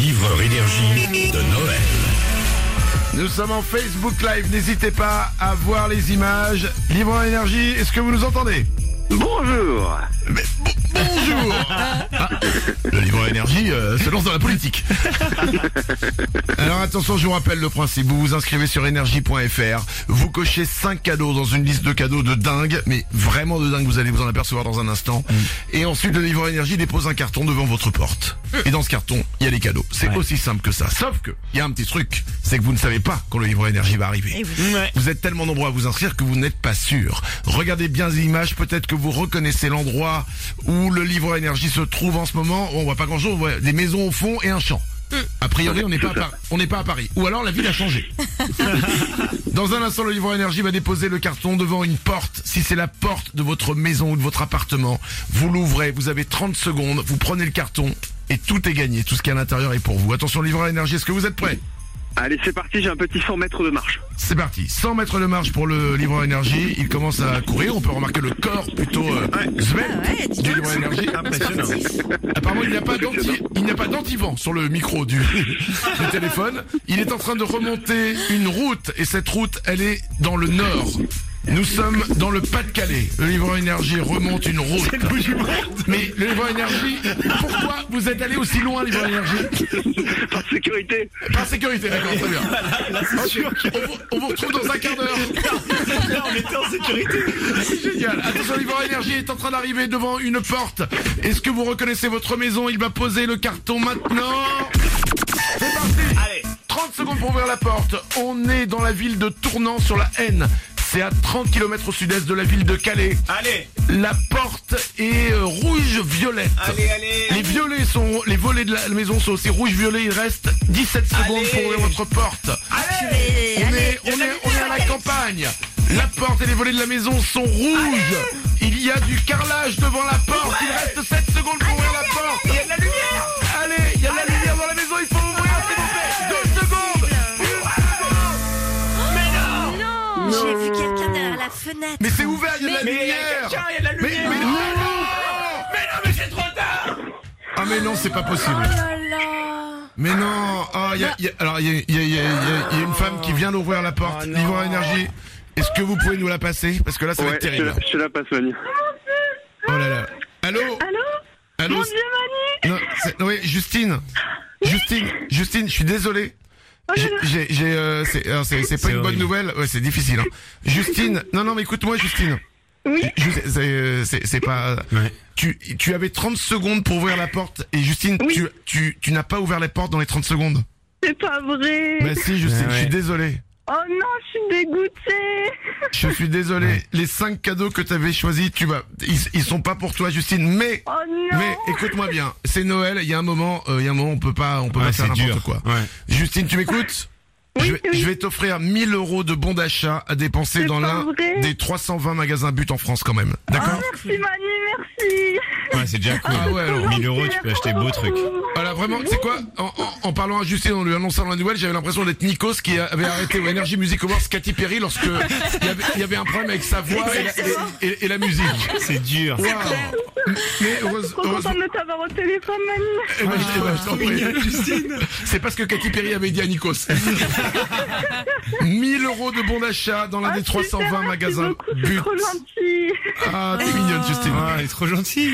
livreur énergie de Noël. Nous sommes en Facebook Live, n'hésitez pas à voir les images. Libre énergie, est-ce que vous nous entendez? Bonjour Mais bon- bonjour Le livre énergie euh, se lance dans la politique. Alors attention, je vous rappelle le principe. Vous vous inscrivez sur énergie.fr. Vous cochez 5 cadeaux dans une liste de cadeaux de dingue, mais vraiment de dingue, vous allez vous en apercevoir dans un instant. Et ensuite, le livre énergie dépose un carton devant votre porte. Et dans ce carton, il y a les cadeaux. C'est aussi simple que ça. Sauf que, il y a un petit truc, c'est que vous ne savez pas quand le livre énergie va arriver. Vous êtes tellement nombreux à vous inscrire que vous n'êtes pas sûr. Regardez bien les images, peut-être que vous reconnaissez l'endroit où le livre énergie se trouve en ce moment. On voit pas grand-chose, on voit des maisons au fond et un champ. A priori, on n'est pas, à Paris. on n'est pas à Paris. Ou alors la ville a changé. Dans un instant, le livre énergie va déposer le carton devant une porte. Si c'est la porte de votre maison ou de votre appartement, vous l'ouvrez, vous avez 30 secondes, vous prenez le carton et tout est gagné. Tout ce qui est à l'intérieur est pour vous. Attention, livre énergie, est-ce que vous êtes prêts? Allez, c'est parti, j'ai un petit 100 mètres de marche. C'est parti. 100 mètres de marche pour le livreur énergie. Il commence à courir. On peut remarquer le corps plutôt euh, svelte du livreur énergie. Impressionnant. Apparemment, il n'y a pas d'anti, il n'y a pas d'antivent sur le micro du, du téléphone. Il est en train de remonter une route et cette route, elle est dans le nord. Nous sommes dans le Pas-de-Calais. Le livreur énergie remonte une route. Mais le livreur énergie, pourquoi vous êtes allé aussi loin, livreur énergie? Par sécurité Par sécurité, d'accord, très bien. On vous, on vous retrouve dans un quart d'heure. Là, on était en sécurité. C'est génial. Attention, l'Ivoire Énergie est en train d'arriver devant une porte. Est-ce que vous reconnaissez votre maison? Il va poser le carton maintenant. C'est parti. Allez. 30 secondes pour ouvrir la porte. On est dans la ville de Tournant sur la Haine. C'est à 30 km au sud-est de la ville de Calais. Allez. La porte est euh, rouge-violette. Allez, allez. Les violets sont, les volets de la maison sont aussi rouge-violet. Il reste 17 secondes Allez. pour ouvrir votre porte. Allez. On est, on est, on est à la campagne. La porte et les volets de la maison sont rouges. Il y a du carrelage devant la porte. Il reste 7 fenêtre. Mais c'est ouvert, il y a de la lumière. quelqu'un, il y a de la Mais, lumière. mais non. Mais non, mais c'est trop tard. Ah mais non, c'est pas possible. Oh là là. Mais non. Ah, il y a, il y a- alors il y a, il y a- il y a- il y a- il y a une femme qui vient d'ouvrir la porte. Oh. Livreur énergie. Est-ce que vous pouvez nous la passer Parce que là, ça va être je te, terrible. je te la passe, Manu. Oh là là. Allô Allô Allô Mon Dieu, Manu non, oui, Justine. Justine, Justine, je suis désolé. J'ai, j'ai, j'ai, euh, c'est, pas une bonne nouvelle. Ouais, c'est difficile. Hein. Justine, non, non, mais écoute-moi, Justine. Oui. Je- c'est, c'est, c'est, c'est pas. Ouais. Tu, tu avais 30 secondes pour ouvrir la porte et Justine, Oui. tu, tu, tu n'as pas ouvert la porte dans les 30 secondes. C'est pas vrai. Mais si, Justine, Ouais, je suis désolé. Oh non, je suis dégoûtée. Je suis désolé. Les cinq cadeaux que tu avais choisis, tu vas, ils, ils sont pas pour toi, Justine. Mais, Oh non. mais écoute-moi bien. C'est Noël. Il y a un moment, euh, il y a un moment, on peut pas, on peut Ouais, pas faire n'importe quoi. Ouais. Justine, tu m'écoutes? Oui, je, vais, oui. je vais t'offrir 1000 euros de bons d'achat à dépenser dans l'un des 320 magasins but en France quand même. D'accord? Oh, merci Manu, merci. Ouais, c'est déjà cool. Ah ouais, alors. 1000 euros, tu peux acheter beau truc. Voilà, vraiment, c'est quoi en, en, en parlant à Justine, en lui annonçant la nouvelle, j'avais l'impression d'être Nikos qui avait arrêté au Energy Music Awards Katy Perry lorsque il y avait, il y avait un problème avec sa voix et la, et- et- et la musique. C'est dur. Waouh. Mais heureuse- Trop de t'avoir au téléphone, Manu. eh ben, eh ben, prie. C'est parce que Katy Perry avait dit à Nikos. 1000 euros de bons d'achat dans l'un Ah, des 320 super, magasins c'est but. trop gentil. Ah, t'es mignonne, Justine. Ah, il est trop gentil.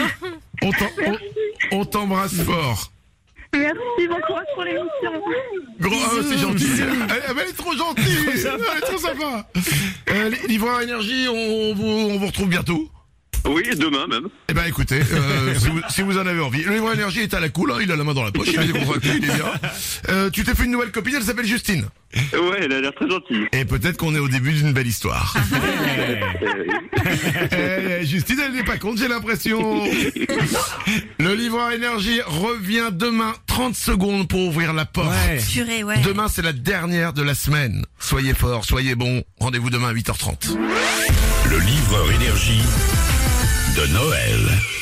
On t'en- on- on t'embrasse fort. Merci, bon courage pour l'émission. Gros, ah, c'est gentil. Elle, elle est trop gentille. Elle est trop sympa. Euh, Livreur Énergie, on vous, on vous retrouve bientôt. Oui, demain même. Eh ben écoutez, euh, si, vous, si vous en avez envie. Le Livreur Énergie est à la cool, hein, il a la main dans la poche, il est décontracté, il est bien. Euh, tu t'es fait une nouvelle copine, elle s'appelle Justine. Ouais, elle a l'air très gentille. Et peut-être qu'on est au début d'une belle histoire. Euh, Eh, Justine, elle n'est pas compte, j'ai l'impression. Le livreur énergie revient demain 30 secondes pour ouvrir la porte. Ouais. Purée, ouais. Demain, c'est la dernière de la semaine. Soyez forts, soyez bons. Rendez-vous demain à 8h30. Le livreur énergie de Noël.